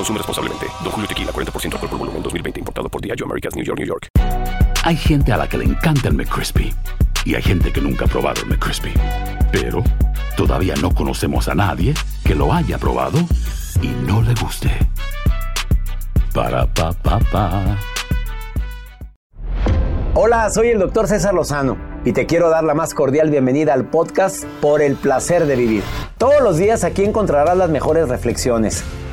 Consume responsablemente. Don Julio Tequila, 40% alcohol por volumen, 2020. Importado por Diageo Americas, New York, New York. Hay gente a la que le encanta el McCrispy. Y hay gente que nunca ha probado el McCrispy. Pero todavía no conocemos a nadie que lo haya probado y no le guste. Para, pa, pa, pa. Hola, soy el doctor César Lozano y te quiero dar la más cordial bienvenida al podcast Por el placer de vivir. Todos los días aquí encontrarás las mejores reflexiones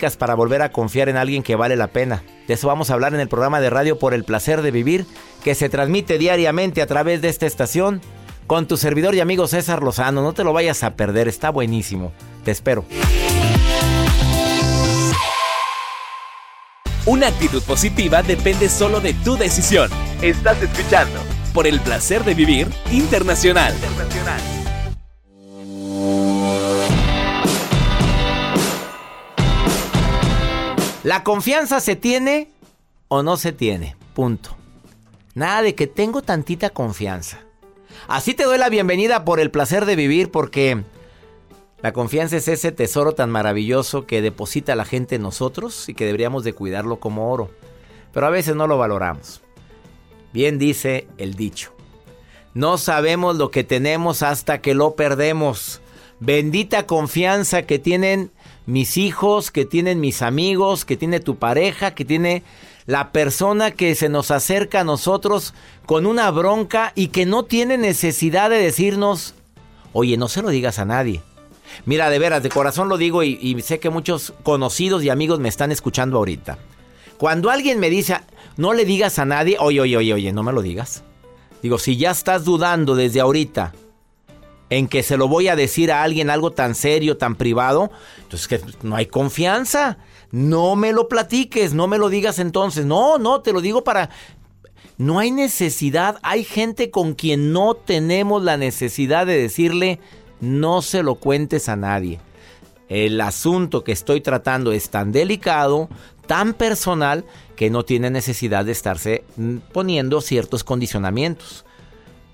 Para volver a confiar en alguien que vale la pena. De eso vamos a hablar en el programa de radio Por el Placer de Vivir, que se transmite diariamente a través de esta estación con tu servidor y amigo César Lozano. No te lo vayas a perder, está buenísimo. Te espero. Una actitud positiva depende solo de tu decisión. Estás escuchando Por el Placer de Vivir. Internacional. La confianza se tiene o no se tiene. Punto. Nada de que tengo tantita confianza. Así te doy la bienvenida por el placer de vivir porque la confianza es ese tesoro tan maravilloso que deposita la gente en nosotros y que deberíamos de cuidarlo como oro. Pero a veces no lo valoramos. Bien dice el dicho. No sabemos lo que tenemos hasta que lo perdemos. Bendita confianza que tienen mis hijos, que tienen mis amigos, que tiene tu pareja, que tiene la persona que se nos acerca a nosotros con una bronca y que no tiene necesidad de decirnos, oye, no se lo digas a nadie. Mira, de veras, de corazón lo digo y, sé que muchos conocidos y amigos me están escuchando ahorita. Cuando alguien me dice, no le digas a nadie, oye, oye, oye, oye, no me lo digas. Digo, si ya estás dudando desde ahorita en que se lo voy a decir a alguien algo tan serio, tan privado, entonces que no hay confianza. No me lo platiques, no me lo digas entonces. No, no, te lo digo para... No hay necesidad, hay gente con quien no tenemos la necesidad de decirle, no se lo cuentes a nadie. El asunto que estoy tratando es tan delicado, tan personal, que no tiene necesidad de estarse mm, poniendo ciertos condicionamientos.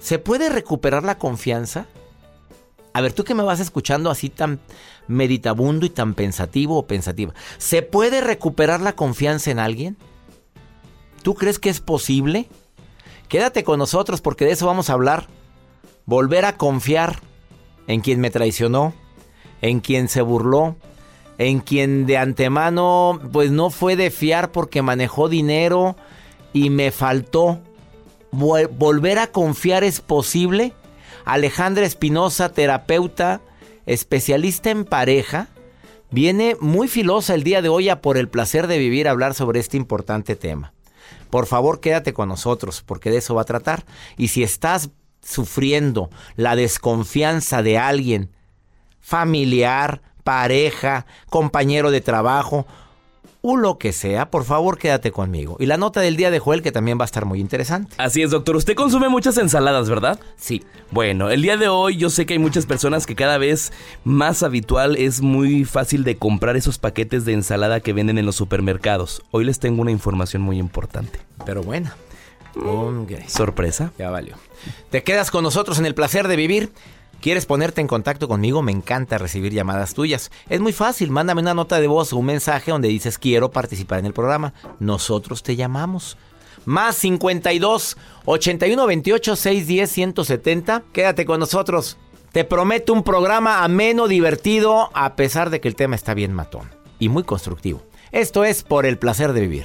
¿Se puede recuperar la confianza? A ver, tú que me vas escuchando así tan meditabundo y tan pensativo o pensativa, ¿se puede recuperar la confianza en alguien? ¿Tú crees que es posible? Quédate con nosotros porque de eso vamos a hablar. Volver a confiar en quien me traicionó, en quien se burló, en quien de antemano pues no fue de fiar porque manejó dinero y me faltó. ¿Volver a confiar es posible? Alejandra Espinosa, terapeuta, especialista en pareja, viene muy filosa el día de hoy a por el placer de vivir a hablar sobre este importante tema. Por favor, quédate con nosotros, porque de eso va a tratar. Y si estás sufriendo la desconfianza de alguien, familiar, pareja, compañero de trabajo, o lo que sea, por favor quédate conmigo. Y la nota del día de Joel que también va a estar muy interesante. Así es, doctor. Usted consume muchas ensaladas, ¿verdad? Sí. Bueno, el día de hoy yo sé que hay muchas personas que cada vez más habitual es muy fácil de comprar esos paquetes de ensalada que venden en los supermercados. Hoy les tengo una información muy importante. Pero bueno. Sorpresa. Ya valió. Te quedas con nosotros en el placer de vivir. ¿Quieres ponerte en contacto conmigo? Me encanta recibir llamadas tuyas. Es muy fácil, mándame una nota de voz o un mensaje donde dices quiero participar en el programa. Nosotros te llamamos. Más 52 81 28 610 170. Quédate con nosotros. Te prometo un programa ameno, divertido, a pesar de que el tema está bien matón y muy constructivo. Esto es por el placer de vivir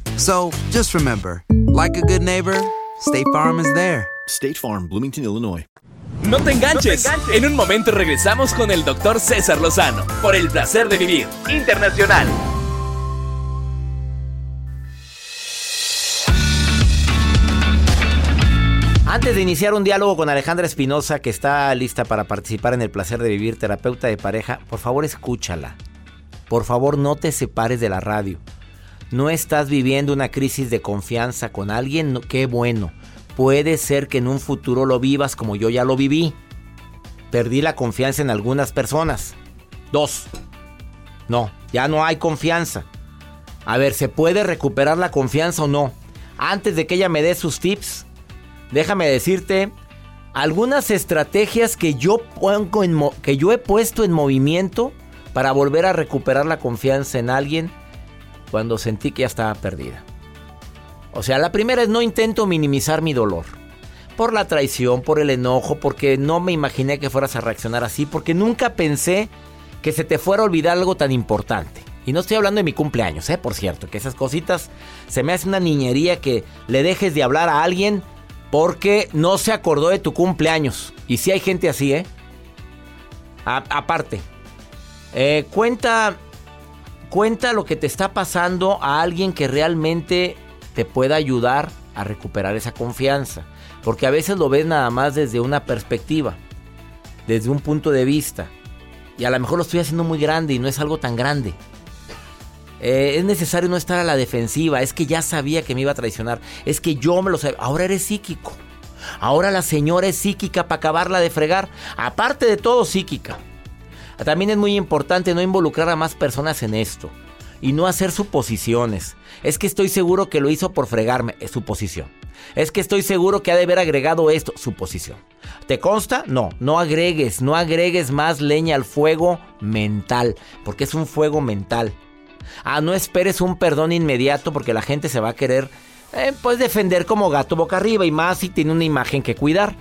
So just remember, like a good neighbor, State Farm is there. State Farm, Bloomington, Illinois. No te enganches. En un momento regresamos con el doctor César Lozano por el placer de vivir internacional. Antes de iniciar un diálogo con Alejandra Espinosa, que está lista para participar en el placer de vivir, terapeuta de pareja, por favor escúchala. Por favor no te separes de la radio. No estás viviendo una crisis de confianza con alguien, qué bueno. Puede ser que en un futuro lo vivas como yo ya lo viví. Perdí la confianza en algunas personas. Dos. No, ya no hay confianza. A ver, ¿se puede recuperar la confianza o no? Antes de que ella me dé sus tips, déjame decirte algunas estrategias que yo, pongo en que yo he puesto en movimiento para volver a recuperar la confianza en alguien cuando sentí que ya estaba perdida. O sea, la primera es no intento minimizar mi dolor. Por la traición, por el enojo, porque no me imaginé que fueras a reaccionar así, porque nunca pensé que se te fuera a olvidar algo tan importante. Y no estoy hablando de mi cumpleaños, ¿eh? Por cierto, que esas cositas se me hace una niñería que le dejes de hablar a alguien porque no se acordó de tu cumpleaños. Y si hay gente así, ¿eh? aparte, eh, cuenta, cuenta lo que te está pasando a alguien que realmente te pueda ayudar a recuperar esa confianza. Porque a veces lo ves nada más desde una perspectiva, desde un punto de vista. Y a lo mejor lo estoy haciendo muy grande y no es algo tan grande. Eh, es necesario no estar a la defensiva. Es que ya sabía que me iba a traicionar. Es que yo me lo sabía. Ahora eres psíquico. Ahora la señora es psíquica para acabarla de fregar. Aparte de todo, psíquica. También es muy importante no involucrar a más personas en esto y no hacer suposiciones. Es que estoy seguro que lo hizo por fregarme, es suposición. Es que estoy seguro que ha de haber agregado esto, suposición. ¿Te consta? No, no agregues, no agregues más leña al fuego mental, porque es un fuego mental. Ah, no esperes un perdón inmediato porque la gente se va a querer eh, pues defender como gato boca arriba y más si tiene una imagen que cuidar.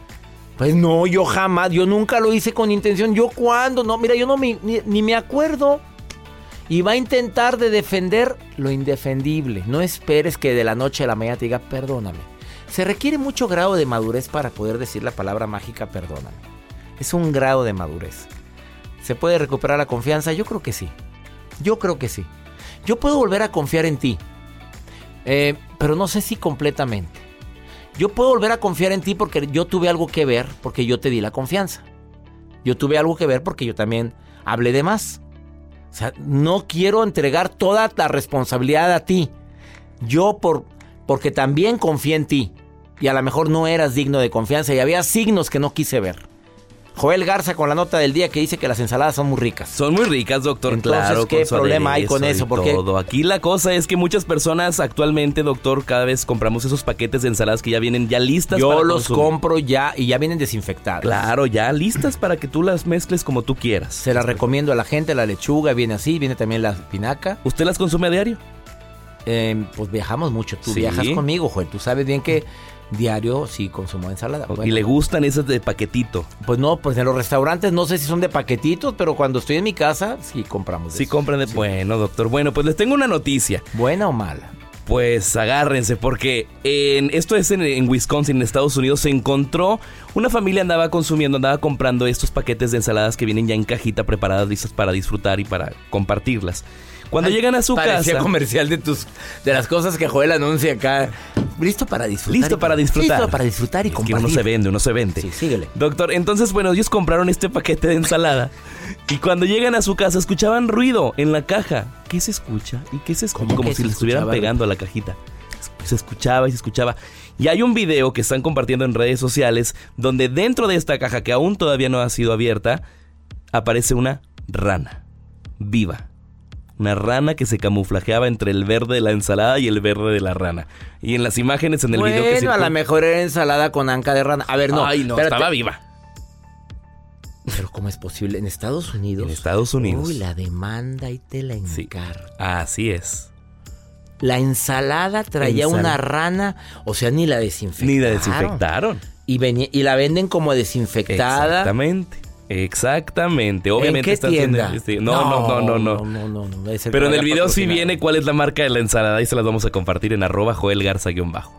Pues no, yo jamás, yo nunca lo hice con intención. ¿Yo cuándo? No, mira, yo no ni, ni me acuerdo. Y va a intentar de defender lo indefendible. No esperes que de la noche a la mañana te diga perdóname. Se requiere mucho grado de madurez para poder decir la palabra mágica perdóname. Es un grado de madurez. ¿Se puede recuperar la confianza? Yo creo que sí. Yo creo que sí. Yo puedo volver a confiar en ti. Eh, pero no sé si completamente. Yo puedo volver a confiar en ti porque yo tuve algo que ver, porque yo te di la confianza. Yo tuve algo que ver porque yo también hablé de más. O sea, no quiero entregar toda la responsabilidad a ti. Yo por porque también confié en ti y a lo mejor no eras digno de confianza y había signos que no quise ver. Joel Garza con la nota del día que dice que las ensaladas son muy ricas. Son muy ricas, doctor. Entonces, claro, ¿qué problema hay con eso? Porque- todo. Aquí la cosa es que muchas personas actualmente, doctor, cada vez compramos esos paquetes de ensaladas que ya vienen ya listas Yo para los consumir. compro ya y ya vienen desinfectadas. Claro, ya listas para que tú las mezcles como tú quieras. Se las recomiendo a la gente, la lechuga viene así, viene también la espinaca. ¿Usted las consume a diario? Eh, pues viajamos mucho, tú Sí. viajas conmigo, Joel, tú sabes bien que diario sí consumo ensalada. y le gustan esas de paquetito. Pues no, pues en los restaurantes no sé si son de paquetitos, pero cuando estoy en mi casa sí compramos. de Sí eso. compran de... Bueno, doctor. Bueno, pues les tengo una noticia. ¿Buena o mala? Pues agárrense porque en, esto es en, en Wisconsin, en Estados Unidos, se encontró una familia andaba consumiendo, andaba comprando estos paquetes de ensaladas que vienen ya en cajita preparadas, listas para disfrutar y para compartirlas. Cuando Ay, llegan a su parecía casa, comercial de tus de las cosas que Joel anuncia acá. Listo para disfrutar. listo para disfrutar. Listo para disfrutar y Es que compartir. uno se vende, uno se vende. Sí, síguele. Doctor, entonces, bueno, ellos compraron este paquete de ensalada y cuando llegan a su casa escuchaban ruido en la caja. ¿Qué se escucha? ¿Y qué se escucha? ¿Cómo Como que si se le estuvieran pegando a la cajita. Se escuchaba y se escuchaba. Y hay un video que están compartiendo en redes sociales donde dentro de esta caja que aún todavía no ha sido abierta aparece una rana viva. Una rana que se camuflajeaba entre el verde de la ensalada y el verde de la rana. Y en las imágenes en el video que Bueno, a lo mejor era ensalada con anca de rana. A ver, no. Ay, no, espérate. estaba viva. Pero ¿cómo es posible? En Estados Unidos. En Estados Unidos. Uy, la demanda y te la Sí. encargo. Así es. La ensalada traía Ensal- una rana, o sea, ni la desinfectaron. Ni la desinfectaron. Y, venía- y la venden como desinfectada. Exactamente. Exactamente. Obviamente ¿En qué tienda? este, No, no, no, no, no. no, no, Pero en el video sí viene cuál es la marca de la ensalada y se las vamos a compartir en arroba Joel Garza guion bajo.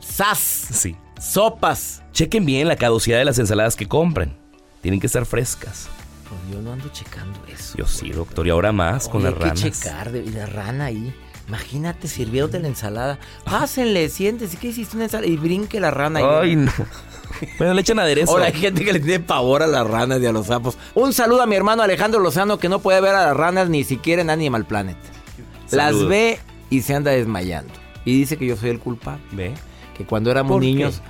¡Sas! Sí. Sopas. Chequen bien la caducidad de las ensaladas que compren. Tienen que estar frescas. Pues yo no ando checando eso. Yo sí, doctor. Y ahora más con las hay ranas. que checar de, la rana ahí. Imagínate sirviéndote la ensalada. Pásenle, siéntese. ¿Qué hiciste una ensalada? Y brinque la rana ahí. Ay, no. Bueno, le echan aderezo. Ahora hay gente que le tiene pavor a las ranas y a los sapos. Un saludo a mi hermano Alejandro Lozano que no puede ver a las ranas ni siquiera en Animal Planet. Las ve y se anda desmayando. Y dice que yo soy el culpable. Ve. Que cuando éramos niños...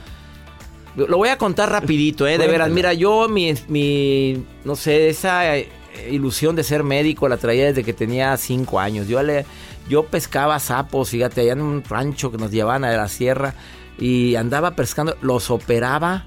Lo voy a contar rapidito, ¿eh? De veras. Mira, yo mi, mi... No sé, esa eh, ilusión de ser médico la traía desde que tenía cinco años. Yo le... Yo pescaba sapos, fíjate, allá en un rancho que nos llevaban a la sierra y andaba pescando, los operaba,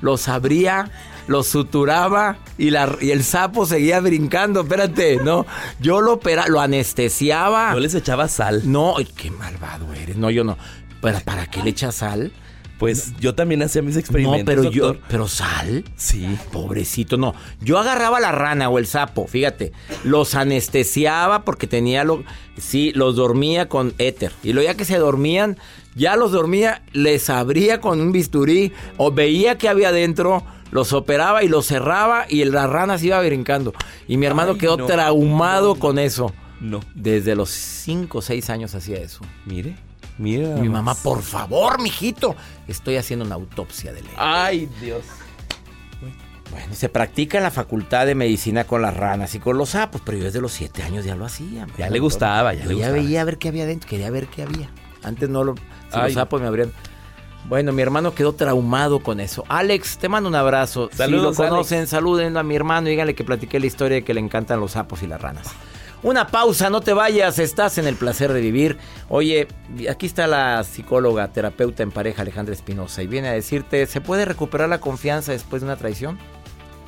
los abría, los suturaba y, la, y el sapo seguía brincando. Espérate, no, yo lo operaba, lo anestesiaba. Yo les echaba sal. No, ay, qué malvado eres. No, yo no. ¿Para, para qué le echas sal? Pues yo también hacía mis experimentos. no, pero yo. ¿Pero sal? Sí. Pobrecito, no. Yo agarraba la rana o el sapo, fíjate. Los anestesiaba porque tenía lo. Sí, los dormía con éter. Y luego ya que se dormían, ya los dormía, les abría con un bisturí o veía que había adentro. Los operaba y los cerraba y la rana se iba brincando. Y mi hermano Ay, quedó no, traumado con eso. No. Desde los 5 o 6 años hacía eso. Mire. Mi mamá, por favor, mijito, estoy haciendo una autopsia de ley. Ay, Dios. Bueno, se practica en la facultad de medicina con las ranas y con los sapos, pero yo desde los 7 años ya lo hacía. Ya le gustaba, ya Yo le ya gustaba. veía a ver qué había dentro, quería ver qué había. Antes no lo. Si Ay. los sapos me abrían. Bueno, mi hermano quedó traumado con eso. Alex, te mando un abrazo. Saludos, si lo conocen, Alex. saluden a mi hermano y díganle que platiqué la historia de que le encantan los sapos y las ranas. Una pausa, no te vayas, estás en el placer de vivir. Oye, aquí está la psicóloga, terapeuta en pareja Alejandra Espinosa y viene a decirte, ¿se puede recuperar la confianza después de una traición?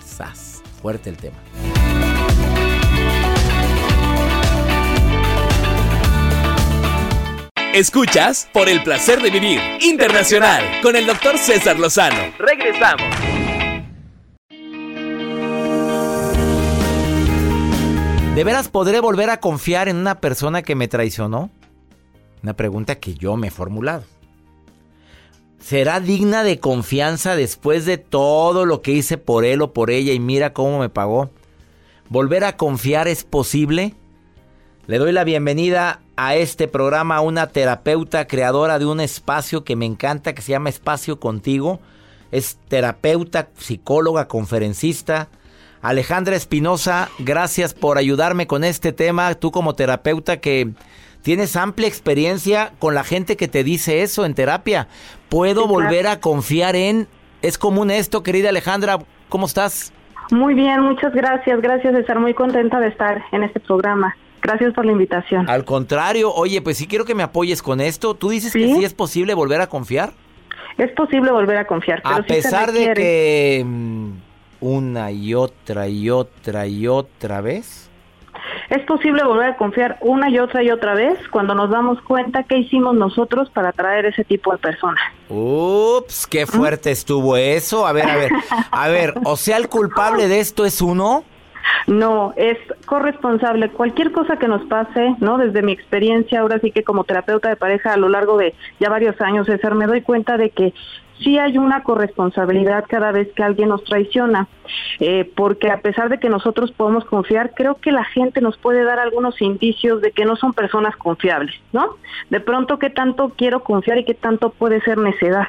Sas, fuerte el tema. Escuchas por el placer de vivir internacional con el doctor César Lozano. Regresamos. ¿De veras podré volver a confiar en una persona que me traicionó? Una pregunta que yo me he formulado. ¿Será digna de confianza después de todo lo que hice por él o por ella y mira cómo me pagó? ¿Volver a confiar es posible? Le doy la bienvenida a este programa a una terapeuta creadora de un espacio que me encanta, que se llama Espacio Contigo. Es terapeuta, psicóloga, conferencista. Alejandra Espinosa, gracias por ayudarme con este tema. Tú como terapeuta que tienes amplia experiencia con la gente que te dice eso en terapia. ¿Puedo volver a confiar en... ¿Es común esto, querida Alejandra? ¿Cómo estás? Muy bien, muchas gracias. Gracias de estar muy contenta de estar en este programa. Gracias por la invitación. Al contrario, oye, pues sí quiero que me apoyes con esto. ¿Tú dices que sí es posible volver a confiar? Es posible volver a confiar. a pesar de que una y otra y otra y otra vez. Es posible volver a confiar una y otra y otra vez cuando nos damos cuenta qué hicimos nosotros para atraer ese tipo de personas. Ups, qué fuerte estuvo eso. A ver, a ver, a ver, o sea, el culpable de esto es uno. No, es corresponsable. Cualquier cosa que nos pase, ¿no? Desde mi experiencia, ahora sí que como terapeuta de pareja a lo largo de ya varios años, César, me doy cuenta de que sí hay una corresponsabilidad cada vez que alguien nos traiciona, eh, porque a pesar de que nosotros podemos confiar, creo que la gente nos puede dar algunos indicios de que no son personas confiables, ¿no? De pronto, ¿qué tanto quiero confiar y qué tanto puede ser necedad?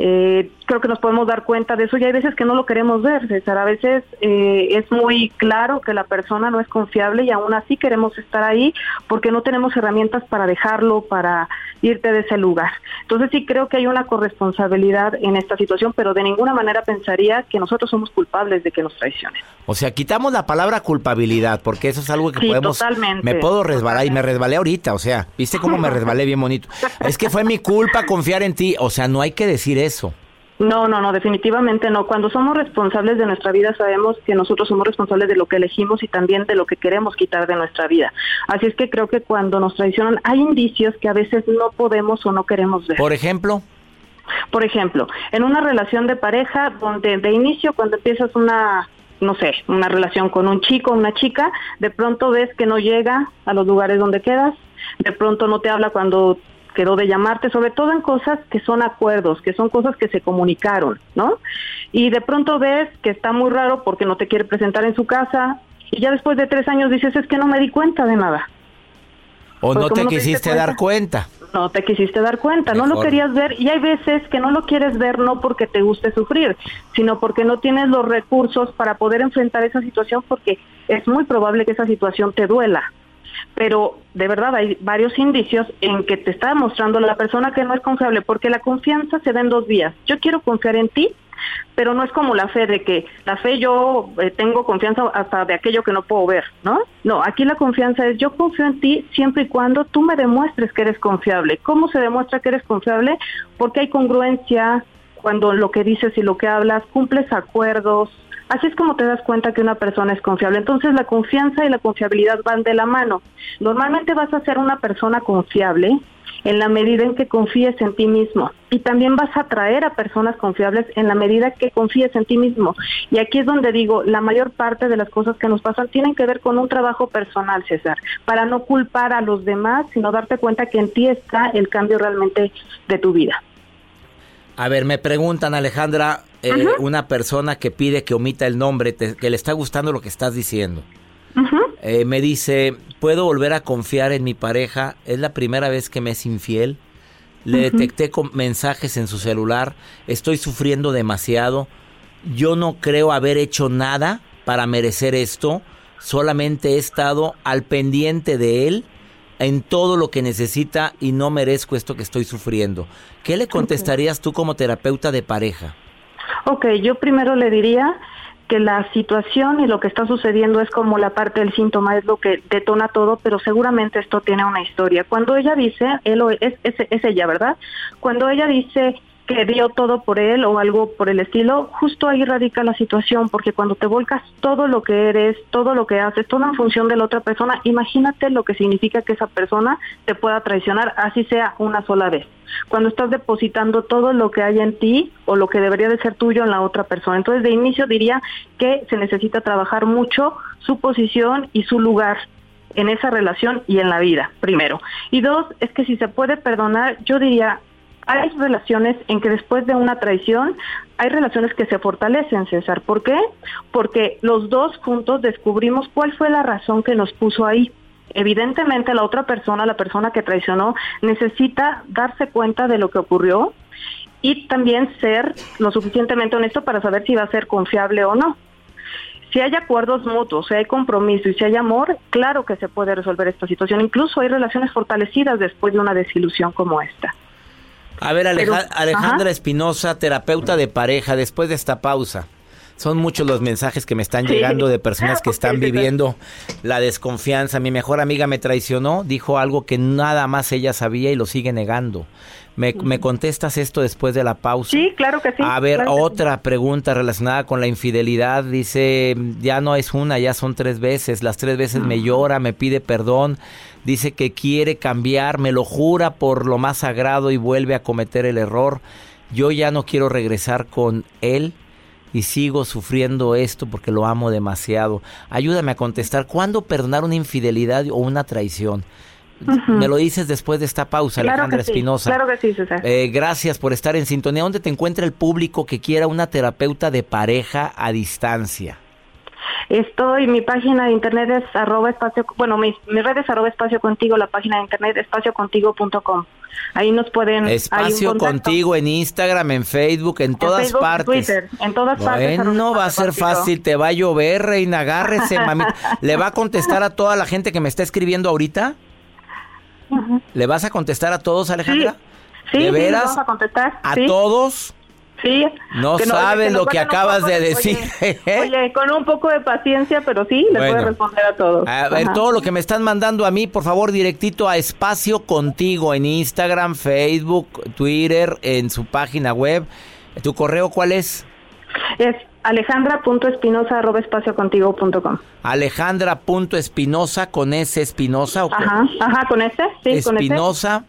Eh, creo que nos podemos dar cuenta de eso y hay veces que no lo queremos ver, César. A veces eh, es muy claro que la persona no es confiable y aún así queremos estar ahí porque no tenemos herramientas para dejarlo, para irte de ese lugar. Entonces sí creo que hay una corresponsabilidad en esta situación, pero de ninguna manera pensaría que nosotros somos culpables de que nos traicionen. O sea, quitamos la palabra culpabilidad porque eso es algo que podemos... Totalmente. Me puedo resbalar y me resbalé ahorita, o sea, ¿viste cómo me resbalé bien bonito? Es que fue mi culpa confiar en ti, o sea, no hay que decir eso. No, no, no, definitivamente no. Cuando somos responsables de nuestra vida sabemos que nosotros somos responsables de lo que elegimos y también de lo que queremos quitar de nuestra vida. Así es que creo que cuando nos traicionan hay indicios que a veces no podemos o no queremos ver. Por ejemplo. Por ejemplo, en una relación de pareja donde de inicio cuando empiezas una no sé, una relación con un chico o una chica, de pronto ves que no llega a los lugares donde quedas, de pronto no te habla cuando quedó de llamarte, sobre todo en cosas que son acuerdos, que son cosas que se comunicaron, ¿no? Y de pronto ves que está muy raro porque no te quiere presentar en su casa y ya después de tres años dices es que no me di cuenta de nada. O no te quisiste dar cuenta. No te quisiste dar cuenta, no lo querías ver y hay veces que no lo quieres ver no porque te guste sufrir, sino porque no tienes los recursos para poder enfrentar esa situación porque es muy probable que esa situación te duela pero de verdad hay varios indicios en que te está demostrando la persona que no es confiable, porque la confianza se da en dos vías. Yo quiero confiar en ti, pero no es como la fe de que la fe yo eh, tengo confianza hasta de aquello que no puedo ver, ¿no? No, aquí la confianza es yo confío en ti siempre y cuando tú me demuestres que eres confiable. ¿Cómo se demuestra que eres confiable? Porque hay congruencia cuando lo que dices y lo que hablas, cumples acuerdos, Así es como te das cuenta que una persona es confiable. Entonces la confianza y la confiabilidad van de la mano. Normalmente vas a ser una persona confiable en la medida en que confíes en ti mismo. Y también vas a atraer a personas confiables en la medida que confíes en ti mismo. Y aquí es donde digo, la mayor parte de las cosas que nos pasan tienen que ver con un trabajo personal, César, para no culpar a los demás, sino darte cuenta que en ti está el cambio realmente de tu vida. A ver, me preguntan, Alejandra, eh, una persona que pide que omita el nombre, que le está gustando lo que estás diciendo. Eh, me dice, ¿puedo volver a confiar en mi pareja? Es la primera vez que me es infiel. Le detecté con mensajes en su celular. Estoy sufriendo demasiado. Yo no creo haber hecho nada para merecer esto. Solamente he estado al pendiente de él en todo lo que necesita y no merezco esto que estoy sufriendo. ¿Qué le contestarías tú como terapeuta de pareja? Ok, yo primero le diría que la situación y lo que está sucediendo es como la parte del síntoma, es lo que detona todo, pero seguramente esto tiene una historia. Cuando ella dice, él es, es, es ella, ¿verdad? Cuando ella dice, que dio todo por él o algo por el estilo, justo ahí radica la situación, porque cuando te volcas todo lo que eres, todo lo que haces, toda en función de la otra persona, imagínate lo que significa que esa persona te pueda traicionar, así sea una sola vez. Cuando estás depositando todo lo que hay en ti o lo que debería de ser tuyo en la otra persona. Entonces, de inicio diría que se necesita trabajar mucho su posición y su lugar en esa relación y en la vida, primero. Y dos, es que si se puede perdonar, yo diría, hay relaciones en que después de una traición hay relaciones que se fortalecen, César. ¿Por qué? Porque los dos juntos descubrimos cuál fue la razón que nos puso ahí. Evidentemente la otra persona, la persona que traicionó, necesita darse cuenta de lo que ocurrió y también ser lo suficientemente honesto para saber si va a ser confiable o no. Si hay acuerdos mutuos, si hay compromiso y si hay amor, claro que se puede resolver esta situación. Incluso hay relaciones fortalecidas después de una desilusión como esta. A ver, Alejandra Espinosa, terapeuta de pareja, después de esta pausa. Son muchos los mensajes que me están llegando de personas que están viviendo la desconfianza. Mi mejor amiga me traicionó, dijo algo que nada más ella sabía y lo sigue negando. ¿Me, contestas esto después de la pausa? Sí, claro que sí. A ver, otra pregunta relacionada con la infidelidad. Dice, ya no es una, ya son tres veces. Las tres veces me llora, me pide perdón. Dice que quiere cambiar, me lo jura por lo más sagrado y vuelve a cometer el error. Yo ya no quiero regresar con él y sigo sufriendo esto porque lo amo demasiado. Ayúdame a contestar, ¿cuándo perdonar una infidelidad o una traición? Me lo dices después de esta pausa, Alejandra Espinosa. claro que sí, César. Eh, gracias por estar en sintonía. ¿Dónde te encuentra el público que quiera una terapeuta de pareja a distancia? Estoy, mi página de internet es arroba espacio, bueno, mi, mi red es arroba espacio contigo, la página de internet espaciocontigo.com. Ahí nos pueden... Espacio contigo en Instagram, en Facebook, en, todas partes. Twitter, en todas partes. No va a ser fácil, te va a llover, reina, agárrese, mami. ¿Le va a contestar a toda la gente que me está escribiendo ahorita? ¿Le vas a contestar a todos, Alejandra? Sí, ¿De veras? a contestar. ¿A todos? Sí. No, sabes lo que acabas de decir. Oye, con un poco de paciencia, pero sí, le puedo responder a todos. A ver, todo lo que me están mandando a mí, por favor, directito a Espacio Contigo en Instagram, Facebook, Twitter, en su página web. ¿Tu correo cuál es? Es alejandra.espinosa arroba espaciocontigo.com Alejandra.espinosa con S espinosa. Ajá, ajá, con S, sí, Espinosa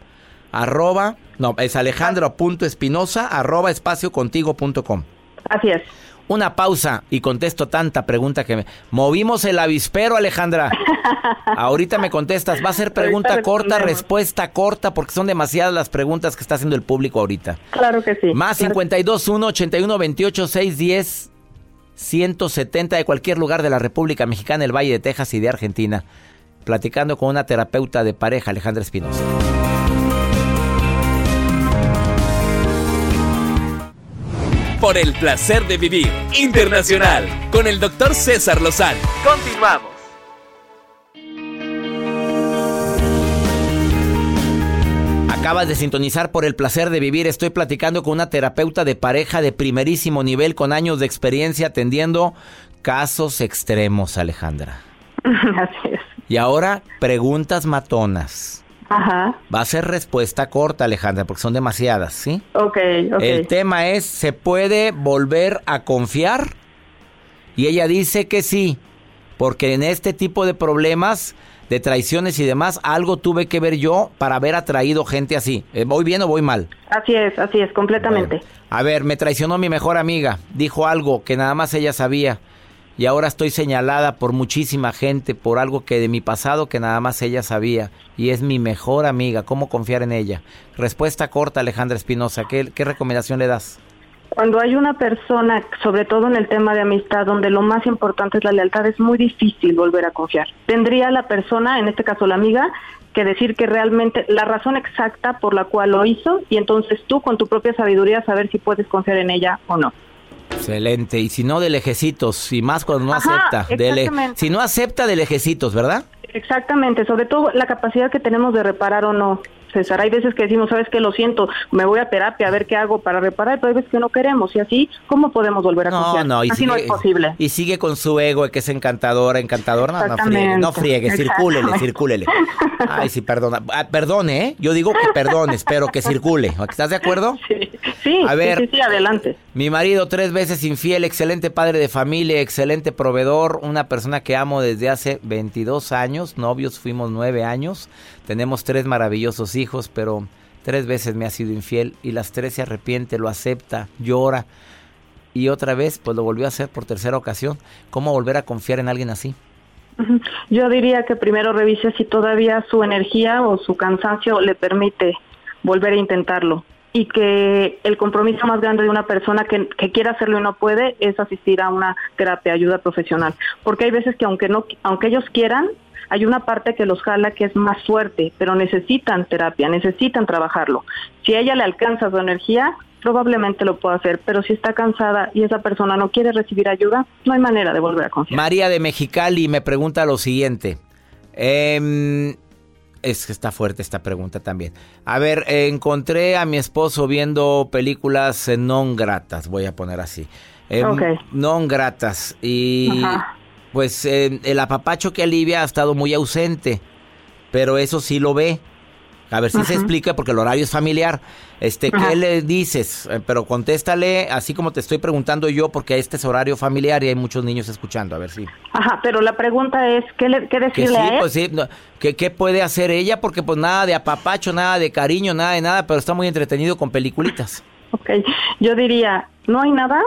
arroba no, es alejandro.espinosa arroba espaciocontigo.com. Así es. Una pausa y contesto tanta pregunta que me... Movimos el avispero, Alejandra. Ahorita me contestas. Va a ser pregunta corta, respuesta corta, porque son demasiadas las preguntas que está haciendo el público ahorita. Claro que sí. Más 52 1 81 28 610 170 de cualquier lugar de la República Mexicana, el Valle de Texas y de Argentina. Platicando con una terapeuta de pareja, Alejandra Espinosa. Por el placer de vivir internacional con el doctor César Lozano. Continuamos. Acabas de sintonizar por el placer de vivir. Estoy platicando con una terapeuta de pareja de primerísimo nivel con años de experiencia atendiendo casos extremos, Alejandra. Así es. Y ahora, preguntas matonas. Ajá. Va a ser respuesta corta, Alejandra, porque son demasiadas, ¿sí? Ok, ok. El tema es, ¿se puede volver a confiar? Y ella dice que sí, porque en este tipo de problemas, de traiciones y demás, algo tuve que ver yo para haber atraído gente así. Eh, ¿Voy bien o voy mal? Así es, así es, completamente. a ver, me traicionó mi mejor amiga, dijo algo que nada más ella sabía y ahora estoy señalada por muchísima gente por algo que de mi pasado que nada más ella sabía y es mi mejor amiga. ¿Cómo confiar en ella? Respuesta corta, Alejandra Espinosa. ¿Qué, ¿Qué recomendación le das? Cuando hay una persona, sobre todo en el tema de amistad, donde lo más importante es la lealtad, es muy difícil volver a confiar. Tendría la persona, en este caso la amiga, que decir que realmente la razón exacta por la cual lo hizo y entonces tú con tu propia sabiduría saber si puedes confiar en ella o no. Excelente. Y si no, de lejecitos. Y más cuando no acepta. De si no acepta, de lejecitos, ¿verdad? Exactamente. Sobre todo la capacidad que tenemos de reparar o no. César. Hay veces que decimos, ¿sabes qué? Lo siento, me voy a terapia a ver qué hago para reparar, pero hay veces que no queremos. Y así, ¿cómo podemos volver a confiar? No, y así no es posible. Y sigue con su ego, que es encantadora, encantadora. No, no friegue, no friegue, circúlele, circúlele. Ay, sí, perdona. Ah, perdone, ¿eh? Yo digo que perdones, pero que circule. ¿Estás de acuerdo? Sí, sí, a ver, sí, sí, adelante. Mi marido, tres veces infiel, excelente padre de familia, excelente proveedor, una persona que amo desde hace 22 años, novios fuimos nueve años, tenemos tres maravillosos hijos, pero tres veces me ha sido infiel y las tres se arrepiente, lo acepta, llora y otra vez pues lo volvió a hacer por tercera ocasión. ¿Cómo volver a confiar en alguien así? Yo diría que primero revise si todavía su energía o su cansancio le permite volver a intentarlo y que el compromiso más grande de una persona que, que quiera hacerlo y no puede es asistir a una terapia, ayuda profesional, porque hay veces que aunque no, aunque ellos quieran, hay una parte que los jala que es más fuerte, pero necesitan terapia, necesitan trabajarlo. Si a ella le alcanza su energía, probablemente lo pueda hacer, pero si está cansada y esa persona no quiere recibir ayuda, no hay manera de volver a confiar. María de Mexicali me pregunta lo siguiente. Em, es que está fuerte esta pregunta también. A ver, encontré a mi esposo viendo películas non gratas, voy a poner así. Ok. Non gratas. Y Ajá. pues em, el apapacho que alivia ha estado muy ausente, pero eso sí lo ve. A ver si se explica porque el horario es familiar. Este, ¿qué Ajá. le dices? Eh, Pero contéstale así como te estoy preguntando yo porque este es horario familiar y hay muchos niños escuchando. A ver si. Ajá, pero la pregunta es, ¿qué, le, qué Que decirle sí, a él? pues sí. no, ¿Qué, qué puede hacer ella? Porque pues nada de apapacho, nada de cariño, nada de nada, pero está muy entretenido con peliculitas. Ok, yo diría, no hay nada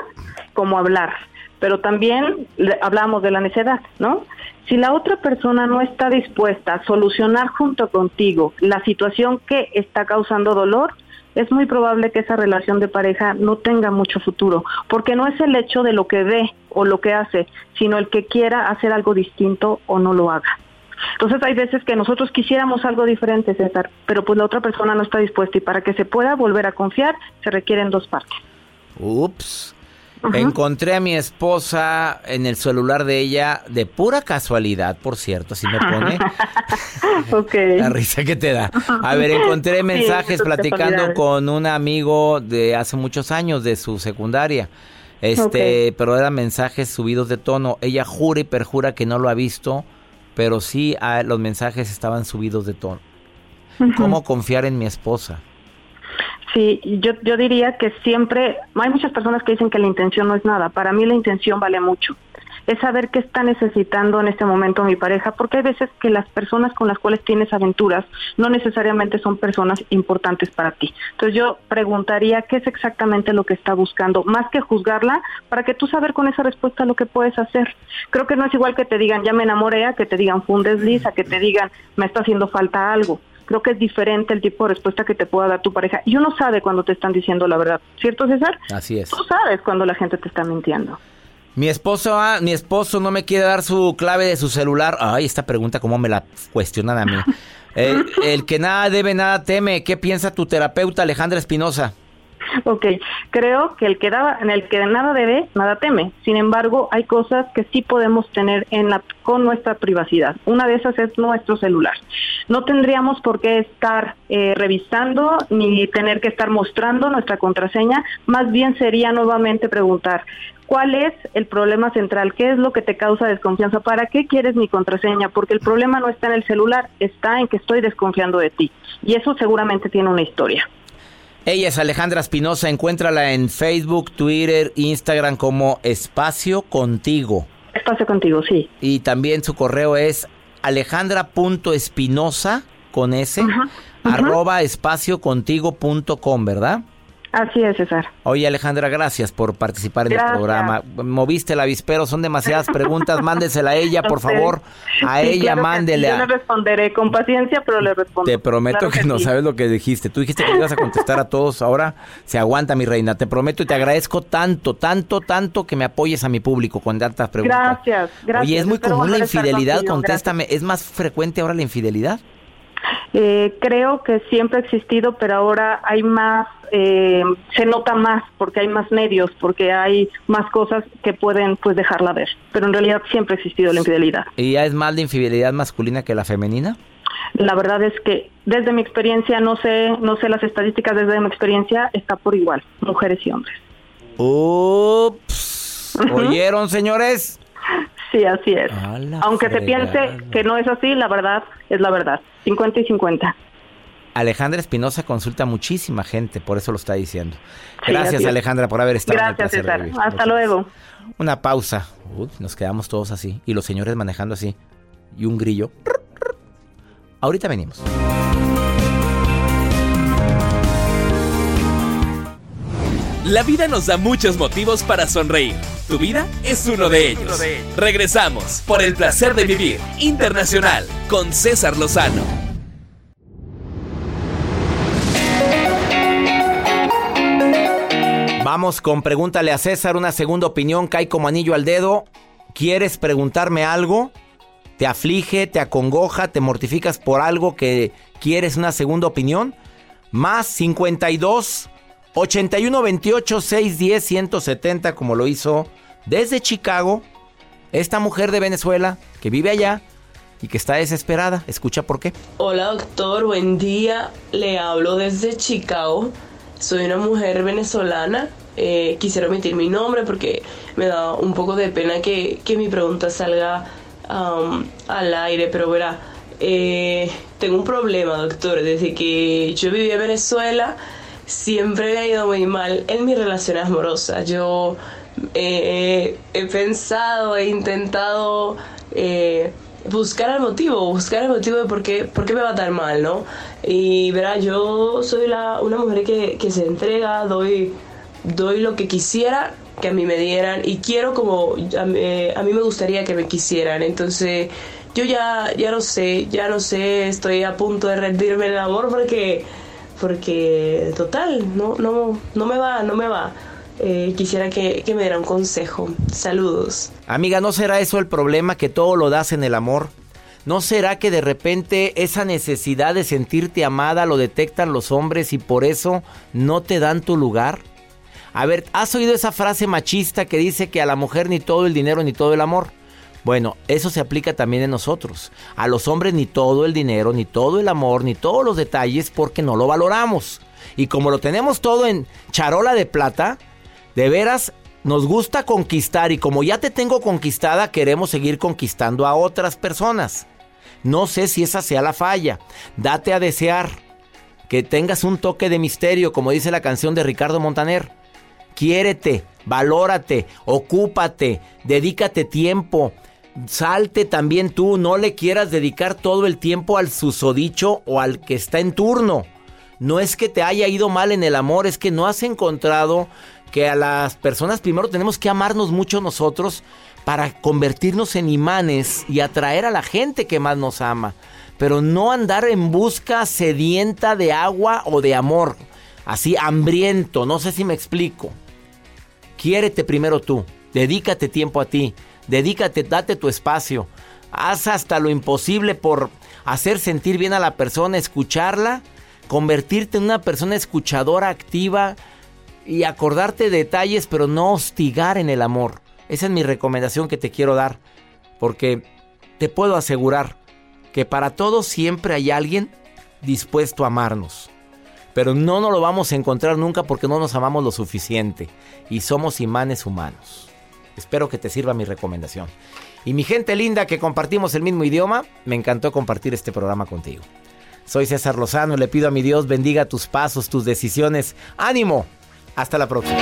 como hablar, pero también hablamos de la necedad, ¿no? Si la otra persona no está dispuesta a solucionar junto contigo la situación que está causando dolor, es muy probable que esa relación de pareja no tenga mucho futuro, porque no es el hecho de lo que ve o lo que hace, sino el que quiera hacer algo distinto o no lo haga. Entonces hay veces que nosotros quisiéramos algo diferente, César, pero pues la otra persona no está dispuesta y para que se pueda volver a confiar se requieren dos partes. Ups. Ajá. Encontré a mi esposa en el celular de ella de pura casualidad, por cierto, así me pone. ok. La risa que te da. A ver, encontré mensajes platicando con un amigo de hace muchos años de su secundaria. Este, pero eran mensajes subidos de tono. Ella jura y perjura que no lo ha visto, pero sí ah, los mensajes estaban subidos de tono. ¿Cómo confiar en mi esposa? Sí, yo, yo diría que siempre, hay muchas personas que dicen que la intención no es nada. Para mí la intención vale mucho. Es saber qué está necesitando en este momento mi pareja, porque hay veces que las personas con las cuales tienes aventuras no necesariamente son personas importantes para ti. Entonces yo preguntaría qué es exactamente lo que está buscando, más que juzgarla, para que tú saber con esa respuesta lo que puedes hacer. Creo que no es igual que te digan ya me enamoré, a que te digan fue un desliz, a que te digan me está haciendo falta algo creo que es diferente el tipo de respuesta que te pueda dar tu pareja. Y uno sabe cuando te están diciendo la verdad, ¿cierto César? Así es. Tú sabes cuando la gente te está mintiendo. Mi esposo, ah, mi esposo no me quiere dar su clave de su celular. Ay, esta pregunta cómo me la cuestionan a mí. El, el que nada debe, nada teme. ¿Qué piensa tu terapeuta Alejandra Espinosa? Ok, creo que el que da, en el que nada debe, nada teme. Sin embargo, hay cosas que sí podemos tener en la, con nuestra privacidad. Una de esas es nuestro celular. No tendríamos por qué estar eh, revisando ni tener que estar mostrando nuestra contraseña. Más bien sería nuevamente preguntar, ¿cuál es el problema central? ¿Qué es lo que te causa desconfianza? ¿Para qué quieres mi contraseña? Porque el problema no está en el celular, está en que estoy desconfiando de ti. Y eso seguramente tiene una historia. Ella es Alejandra Espinosa. Encuéntrala en Facebook, Twitter, Instagram como Espacio Contigo. Espacio contigo, sí. Y también su correo es alejandra.espinosa con S arroba espaciocontigo.com, ¿verdad? Así es, César. Oye, Alejandra, gracias por participar en el programa. Moviste el avispero, son demasiadas preguntas. Mándesela a ella, por favor. A Sí, ella, claro sí, mándele. Yo le responderé con paciencia, pero le respondo. Te prometo Claro que, no sí. sabes lo que dijiste. Tú dijiste que ibas a contestar a todos. Ahora se aguanta, mi reina. Te prometo y te agradezco tanto, tanto, tanto que me apoyes a mi público con tantas preguntas. Gracias, gracias. Oye, es muy Espero común la infidelidad. Contéstame. ¿Es más frecuente ahora la infidelidad? Eh, creo que siempre ha existido, pero ahora hay más, eh, se nota más porque hay más medios, porque hay más cosas que pueden pues dejarla ver. Pero en realidad siempre ha existido la infidelidad. ¿Y ya es más la infidelidad masculina que la femenina? La verdad es que desde mi experiencia, no sé, no sé las estadísticas, desde mi experiencia está por igual, mujeres y hombres. Ups. ¿Oyeron, señores? Sí, así es. Aunque se fregada. piense que no es así, la verdad es la verdad. 50 y 50. Alejandra Espinosa consulta a muchísima gente, por eso lo está diciendo. Gracias. Alejandra, por haber estado en el Gracias, placer César. Hasta luego. Una pausa. Uy, nos quedamos todos así. Y los señores manejando así. Y un grillo. Ahorita venimos. La vida nos da muchos motivos para sonreír. Tu vida es uno de ellos. Regresamos por el placer de vivir internacional con César Lozano. Vamos con pregúntale a César una segunda opinión. Cae como anillo al dedo. ¿Quieres preguntarme algo? te aflige, te acongoja, te mortificas por algo que quieres una segunda opinión, más 52 81 28 610 170 como lo hizo desde Chicago esta mujer de Venezuela que vive allá y que está desesperada. Escucha por qué. Hola doctor, buen día. Le hablo desde Chicago. Soy una mujer venezolana. Eh, quisiera omitir mi nombre porque me da un poco de pena que, que mi pregunta salga um, al aire, pero verá, eh, tengo un problema, doctor. Desde que yo viví en Venezuela, siempre me ha ido muy mal en mis relaciones amorosas. Yo eh, he pensado, he intentado eh, buscar el motivo, buscar el motivo de por qué, por qué me va tan mal, ¿no? Y verá, yo soy una mujer que, se entrega, doy, doy lo que quisiera que a mí me dieran y quiero como a, mí me gustaría que me quisieran. Entonces yo ya, ya no sé, ya no sé, estoy a punto de rendirme el amor porque, porque total, no, no, no me va, no me va. Eh, quisiera que, que me diera un consejo. Saludos. Amiga, ¿no será eso el problema que todo lo das en el amor? ¿No será que de repente esa necesidad de sentirte amada lo detectan los hombres y por eso no te dan tu lugar? A ver, ¿has oído esa frase machista que dice que a la mujer ni todo el dinero ni todo el amor? Bueno, eso se aplica también en nosotros. A los hombres ni todo el dinero, ni todo el amor, ni todos los detalles porque no lo valoramos. Y como lo tenemos todo en charola de plata, de veras nos gusta conquistar y como ya te tengo conquistada, queremos seguir conquistando a otras personas. No sé si esa sea la falla. Date a desear. Que tengas un toque de misterio, como dice la canción de Ricardo Montaner. Quiérete, valórate, ocúpate, dedícate tiempo. Salte también tú, no le quieras dedicar todo el tiempo al susodicho o al que está en turno. No es que te haya ido mal en el amor, es que no has encontrado que a las personas primero tenemos que amarnos mucho nosotros para convertirnos en imanes y atraer a la gente que más nos ama. Pero no andar en busca sedienta de agua o de amor. Así hambriento, no sé si me explico. Quiérete primero tú, dedícate tiempo a ti, dedícate, date tu espacio. Haz hasta lo imposible por hacer sentir bien a la persona, escucharla, convertirte en una persona escuchadora activa y acordarte de detalles, pero no hostigar en el amor. Esa es mi recomendación que te quiero dar, porque te puedo asegurar que para todos siempre hay alguien dispuesto a amarnos. Pero no nos lo vamos a encontrar nunca porque no nos amamos lo suficiente y somos imanes humanos. Espero que te sirva mi recomendación. Y mi gente linda que compartimos el mismo idioma, me encantó compartir este programa contigo. Soy César Lozano le pido a mi Dios bendiga tus pasos, tus decisiones. ¡Ánimo! Hasta la próxima.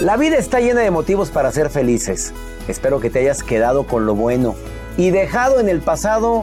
La vida está llena de motivos para ser felices. Espero que te hayas quedado con lo bueno y dejado en el pasado